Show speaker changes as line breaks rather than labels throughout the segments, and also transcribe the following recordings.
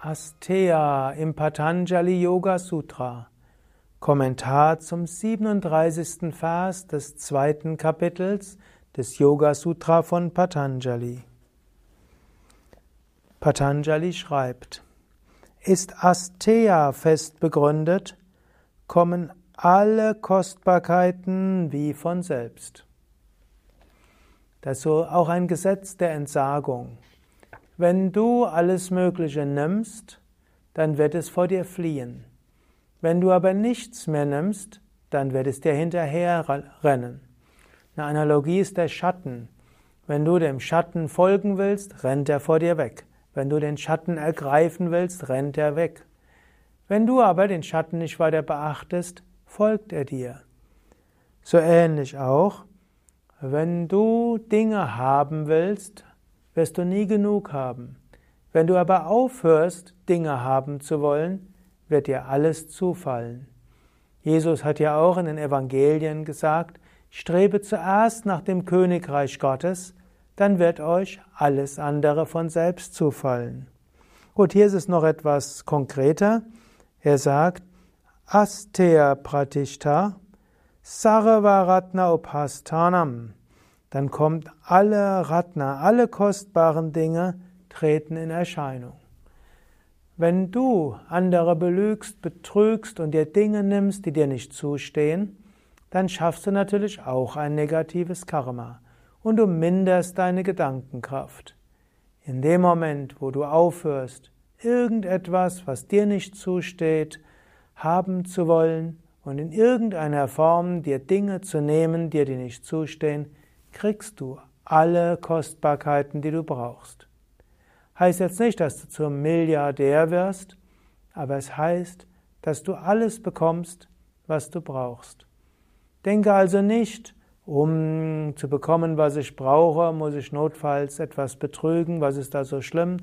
Asteya im Patanjali Yoga Sutra. Kommentar zum 37. Vers des zweiten Kapitels des Yoga Sutra von Patanjali. Patanjali schreibt, ist Asteya fest begründet, kommen alle Kostbarkeiten wie von selbst. Das ist so auch ein Gesetz der Entsagung. Wenn du alles Mögliche nimmst, dann wird es vor dir fliehen. Wenn du aber nichts mehr nimmst, dann wird es dir hinterher rennen. Eine Analogie ist der Schatten. Wenn du dem Schatten folgen willst, rennt er vor dir weg. Wenn du den Schatten ergreifen willst, rennt er weg. Wenn du aber den Schatten nicht weiter beachtest, folgt er dir. So ähnlich auch, wenn du Dinge haben willst, wirst du nie genug haben. Wenn du aber aufhörst, Dinge haben zu wollen, wird dir alles zufallen. Jesus hat ja auch in den Evangelien gesagt, strebe zuerst nach dem Königreich Gottes, dann wird euch alles andere von selbst zufallen. Gut, hier ist es noch etwas konkreter. Er sagt, Astea Pratishta Sarvaratna Upastanam dann kommt alle Ratna, alle kostbaren Dinge treten in Erscheinung. Wenn du andere belügst, betrügst und dir Dinge nimmst, die dir nicht zustehen, dann schaffst du natürlich auch ein negatives Karma und du minderst deine Gedankenkraft. In dem Moment, wo du aufhörst, irgendetwas, was dir nicht zusteht, haben zu wollen und in irgendeiner Form dir Dinge zu nehmen, die dir nicht zustehen, kriegst du alle Kostbarkeiten, die du brauchst. Heißt jetzt nicht, dass du zum Milliardär wirst, aber es heißt, dass du alles bekommst, was du brauchst. Denke also nicht, um zu bekommen, was ich brauche, muss ich notfalls etwas betrügen, was ist da so schlimm?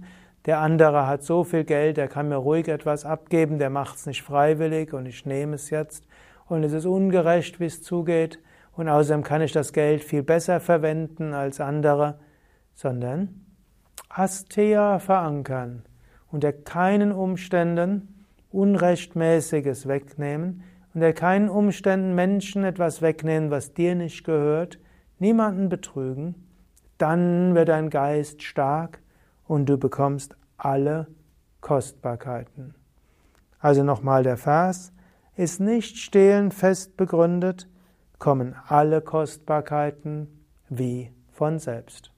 Der andere hat so viel Geld, der kann mir ruhig etwas abgeben, der macht es nicht freiwillig und ich nehme es jetzt und es ist ungerecht, wie es zugeht und außerdem kann ich das Geld viel besser verwenden als andere, sondern Astea verankern, unter keinen Umständen Unrechtmäßiges wegnehmen, unter keinen Umständen Menschen etwas wegnehmen, was dir nicht gehört, niemanden betrügen, dann wird dein Geist stark und du bekommst alle Kostbarkeiten. Also nochmal der Vers, ist nicht stehlen fest begründet, kommen alle Kostbarkeiten wie von selbst.